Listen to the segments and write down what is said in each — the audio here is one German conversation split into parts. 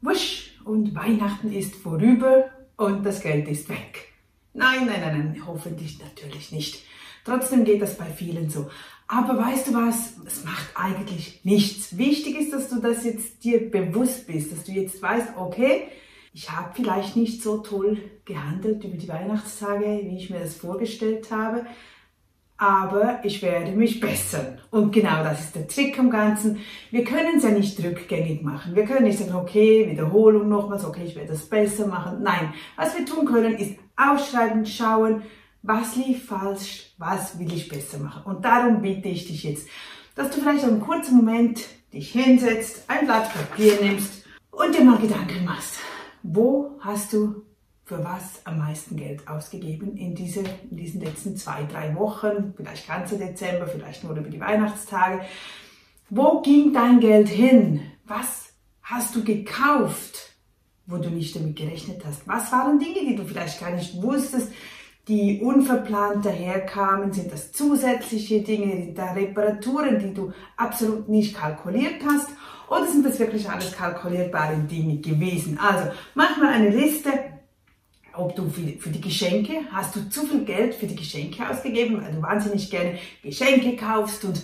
wusch und Weihnachten ist vorüber und das Geld ist weg. Nein, nein, nein, nein, hoffentlich natürlich nicht. Trotzdem geht das bei vielen so. Aber weißt du was? Es macht eigentlich nichts. Wichtig ist, dass du das jetzt dir bewusst bist, dass du jetzt weißt, okay, ich habe vielleicht nicht so toll gehandelt über die Weihnachtstage, wie ich mir das vorgestellt habe aber ich werde mich bessern. Und genau das ist der Trick am Ganzen. Wir können es ja nicht rückgängig machen. Wir können nicht sagen, okay, Wiederholung nochmals, okay, ich werde das besser machen. Nein, was wir tun können, ist ausschreiben, schauen, was lief falsch, was will ich besser machen. Und darum bitte ich dich jetzt, dass du vielleicht einen kurzen Moment dich hinsetzt, ein Blatt Papier nimmst und dir mal Gedanken machst. Wo hast du für was am meisten Geld ausgegeben in, diese, in diesen letzten zwei, drei Wochen, vielleicht ganze Dezember, vielleicht nur über die Weihnachtstage. Wo ging dein Geld hin? Was hast du gekauft, wo du nicht damit gerechnet hast? Was waren Dinge, die du vielleicht gar nicht wusstest, die unverplant daherkamen? Sind das zusätzliche Dinge, sind da Reparaturen, die du absolut nicht kalkuliert hast? Oder sind das wirklich alles kalkulierbare Dinge gewesen? Also mach mal eine Liste ob du für, die Geschenke, hast du zu viel Geld für die Geschenke ausgegeben, weil du wahnsinnig gerne Geschenke kaufst und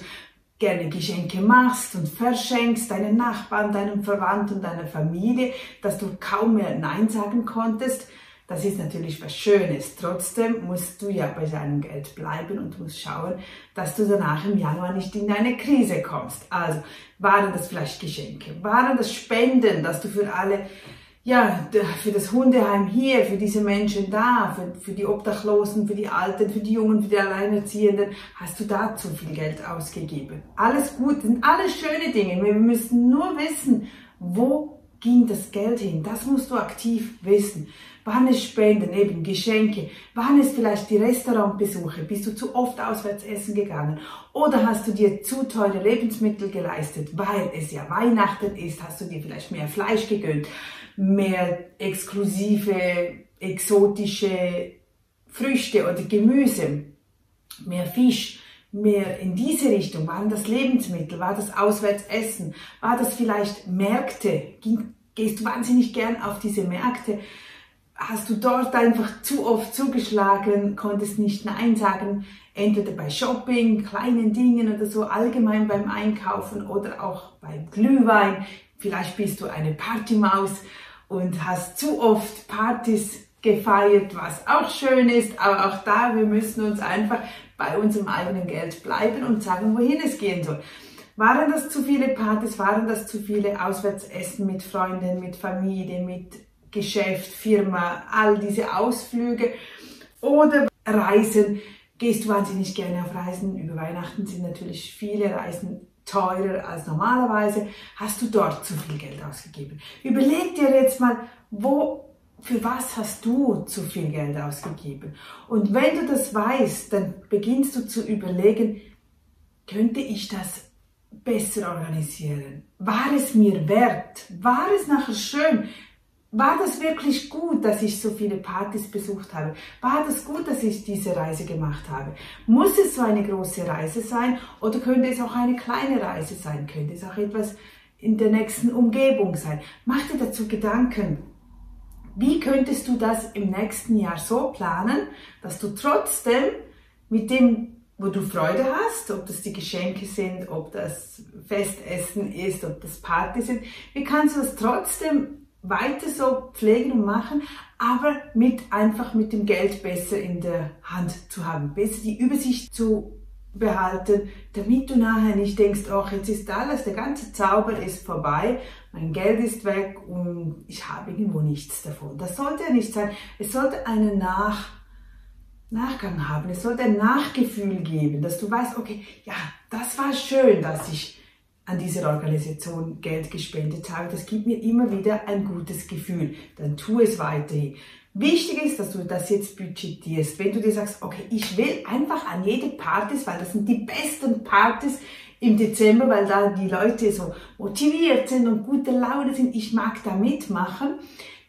gerne Geschenke machst und verschenkst deinen Nachbarn, deinen Verwandten, deiner Familie, dass du kaum mehr Nein sagen konntest. Das ist natürlich was Schönes. Trotzdem musst du ja bei deinem Geld bleiben und musst schauen, dass du danach im Januar nicht in eine Krise kommst. Also waren das vielleicht Geschenke, waren das Spenden, dass du für alle ja, für das Hundeheim hier, für diese Menschen da, für, für die Obdachlosen, für die Alten, für die Jungen, für die Alleinerziehenden, hast du da zu viel Geld ausgegeben. Alles gut, sind alles schöne Dinge. Wir müssen nur wissen, wo ging das Geld hin. Das musst du aktiv wissen. Waren es Spenden, eben Geschenke? Waren es vielleicht die Restaurantbesuche? Bist du zu oft auswärts essen gegangen? Oder hast du dir zu teure Lebensmittel geleistet, weil es ja Weihnachten ist? Hast du dir vielleicht mehr Fleisch gegönnt? Mehr exklusive, exotische Früchte oder Gemüse, mehr Fisch, mehr in diese Richtung? Waren das Lebensmittel? War das Auswärtsessen? War das vielleicht Märkte? Gehst du wahnsinnig gern auf diese Märkte? Hast du dort einfach zu oft zugeschlagen, konntest nicht Nein sagen, entweder bei Shopping, kleinen Dingen oder so, allgemein beim Einkaufen oder auch beim Glühwein. Vielleicht bist du eine Partymaus und hast zu oft Partys gefeiert, was auch schön ist, aber auch da, wir müssen uns einfach bei unserem eigenen Geld bleiben und sagen, wohin es gehen soll. Waren das zu viele Partys, waren das zu viele Auswärtsessen mit Freunden, mit Familie, mit Geschäft, Firma, all diese Ausflüge oder Reisen? Gehst du wahnsinnig gerne auf Reisen? Über Weihnachten sind natürlich viele Reisen teurer als normalerweise, hast du dort zu viel Geld ausgegeben. Überleg dir jetzt mal, wo, für was hast du zu viel Geld ausgegeben? Und wenn du das weißt, dann beginnst du zu überlegen, könnte ich das besser organisieren? War es mir wert? War es nachher schön? War das wirklich gut, dass ich so viele Partys besucht habe? War das gut, dass ich diese Reise gemacht habe? Muss es so eine große Reise sein oder könnte es auch eine kleine Reise sein? Könnte es auch etwas in der nächsten Umgebung sein? Mach dir dazu Gedanken. Wie könntest du das im nächsten Jahr so planen, dass du trotzdem mit dem, wo du Freude hast, ob das die Geschenke sind, ob das Festessen ist, ob das Party sind, wie kannst du das trotzdem weiter so pflegen und machen, aber mit einfach mit dem Geld besser in der Hand zu haben, besser die Übersicht zu behalten, damit du nachher nicht denkst, ach, jetzt ist alles, der ganze Zauber ist vorbei, mein Geld ist weg und ich habe irgendwo nichts davon. Das sollte ja nicht sein. Es sollte einen Nach Nachgang haben. Es sollte ein Nachgefühl geben, dass du weißt, okay, ja, das war schön, dass ich an dieser Organisation Geld gespendet habe. Das gibt mir immer wieder ein gutes Gefühl. Dann tu es weiterhin. Wichtig ist, dass du das jetzt budgetierst. Wenn du dir sagst, okay, ich will einfach an jede Partys, weil das sind die besten Partys im Dezember, weil da die Leute so motiviert sind und gute Laune sind, ich mag da mitmachen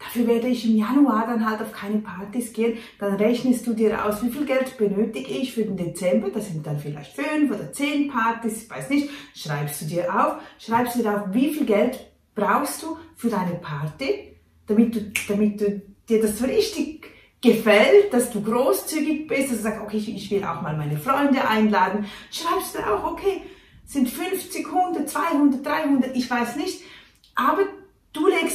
Dafür werde ich im Januar dann halt auf keine Partys gehen. Dann rechnest du dir aus, wie viel Geld benötige ich für den Dezember. Das sind dann vielleicht fünf oder zehn Partys, ich weiß nicht. Schreibst du dir auf, schreibst du dir auf, wie viel Geld brauchst du für deine Party, damit du, damit du dir das so richtig gefällt, dass du großzügig bist, dass du sagst, okay, ich, will auch mal meine Freunde einladen, schreibst du auch, okay, sind 50, 100, 200, 300, ich weiß nicht, aber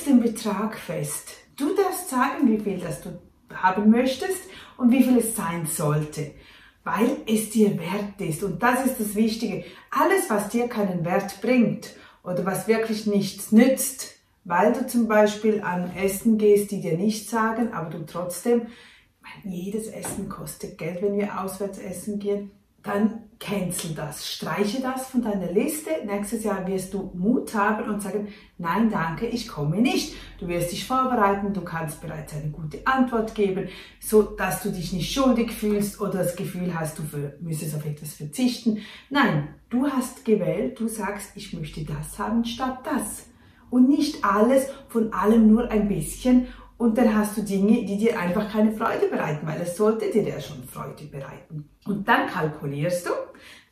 legst den Betrag fest. Du darfst sagen, wie viel das du haben möchtest und wie viel es sein sollte, weil es dir wert ist. Und das ist das Wichtige. Alles, was dir keinen Wert bringt oder was wirklich nichts nützt, weil du zum Beispiel an Essen gehst, die dir nichts sagen, aber du trotzdem, jedes Essen kostet Geld, wenn wir auswärts essen gehen, dann cancel das, streiche das von deiner Liste. Nächstes Jahr wirst du Mut haben und sagen, nein, danke, ich komme nicht. Du wirst dich vorbereiten, du kannst bereits eine gute Antwort geben, so dass du dich nicht schuldig fühlst oder das Gefühl hast, du müsstest auf etwas verzichten. Nein, du hast gewählt, du sagst, ich möchte das haben statt das. Und nicht alles von allem nur ein bisschen und dann hast du Dinge, die dir einfach keine Freude bereiten, weil es sollte dir ja schon Freude bereiten. Und dann kalkulierst du,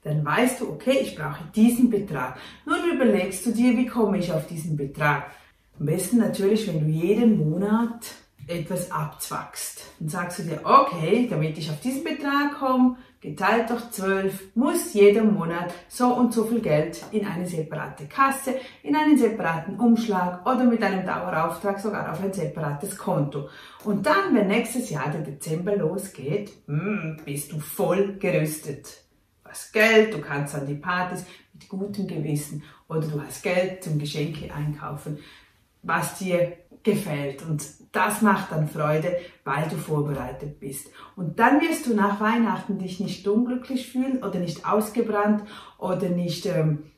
dann weißt du, okay, ich brauche diesen Betrag. Nun überlegst du dir, wie komme ich auf diesen Betrag. Am besten natürlich, wenn du jeden Monat etwas abzwackst. Dann sagst du dir, okay, damit ich auf diesen Betrag komme, geteilt durch 12, muss jeden Monat so und so viel Geld in eine separate Kasse, in einen separaten Umschlag oder mit einem Dauerauftrag sogar auf ein separates Konto. Und dann, wenn nächstes Jahr der Dezember losgeht, hm, bist du voll gerüstet. Du hast Geld, du kannst an die Partys mit gutem Gewissen oder du hast Geld zum Geschenke einkaufen, was dir gefällt. Und das macht dann Freude, weil du vorbereitet bist. Und dann wirst du nach Weihnachten dich nicht unglücklich fühlen oder nicht ausgebrannt oder nicht ähm,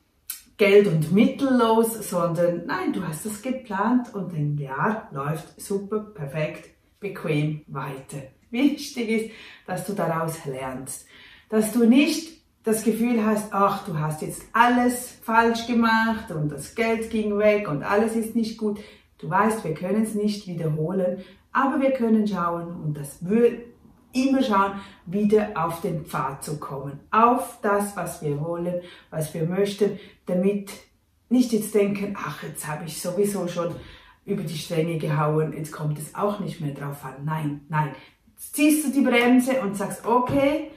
geld- und mittellos, sondern nein, du hast es geplant und ein Jahr läuft super, perfekt, bequem weiter. Wichtig ist, dass du daraus lernst, dass du nicht das Gefühl hast, ach, du hast jetzt alles falsch gemacht und das Geld ging weg und alles ist nicht gut. Du weißt, wir können es nicht wiederholen, aber wir können schauen und das wird immer schauen, wieder auf den Pfad zu kommen. Auf das, was wir wollen, was wir möchten, damit nicht jetzt denken, ach, jetzt habe ich sowieso schon über die Stränge gehauen, jetzt kommt es auch nicht mehr drauf an. Nein, nein. Jetzt ziehst du die Bremse und sagst, okay,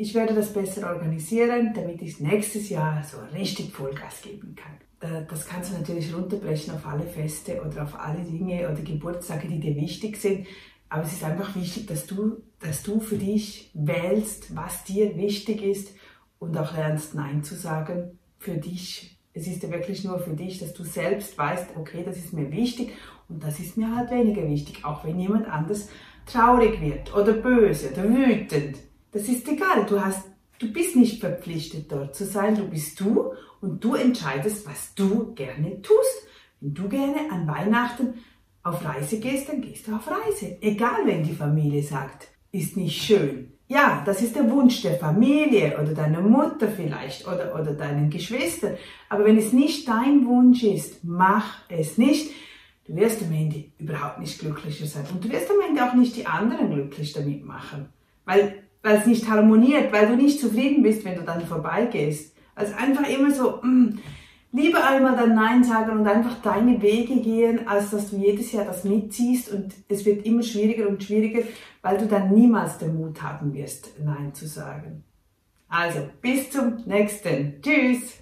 ich werde das besser organisieren, damit ich nächstes Jahr so richtig Vollgas geben kann das kannst du natürlich runterbrechen auf alle Feste oder auf alle Dinge oder Geburtstage, die dir wichtig sind. Aber es ist einfach wichtig, dass du, dass du für dich wählst, was dir wichtig ist und auch lernst, Nein zu sagen für dich. Es ist ja wirklich nur für dich, dass du selbst weißt, okay, das ist mir wichtig und das ist mir halt weniger wichtig, auch wenn jemand anders traurig wird oder böse oder wütend. Das ist egal. Du hast Du bist nicht verpflichtet, dort zu sein. Du bist du und du entscheidest, was du gerne tust. Wenn du gerne an Weihnachten auf Reise gehst, dann gehst du auf Reise. Egal, wenn die Familie sagt, ist nicht schön. Ja, das ist der Wunsch der Familie oder deiner Mutter vielleicht oder, oder deinen Geschwistern. Aber wenn es nicht dein Wunsch ist, mach es nicht. Du wirst am Ende überhaupt nicht glücklicher sein. Und du wirst am Ende auch nicht die anderen glücklich damit machen. Weil weil es nicht harmoniert, weil du nicht zufrieden bist, wenn du dann vorbeigehst. Also einfach immer so, mh, mm, lieber einmal dann Nein sagen und einfach deine Wege gehen, als dass du jedes Jahr das mitziehst und es wird immer schwieriger und schwieriger, weil du dann niemals den Mut haben wirst, Nein zu sagen. Also, bis zum nächsten. Tschüss!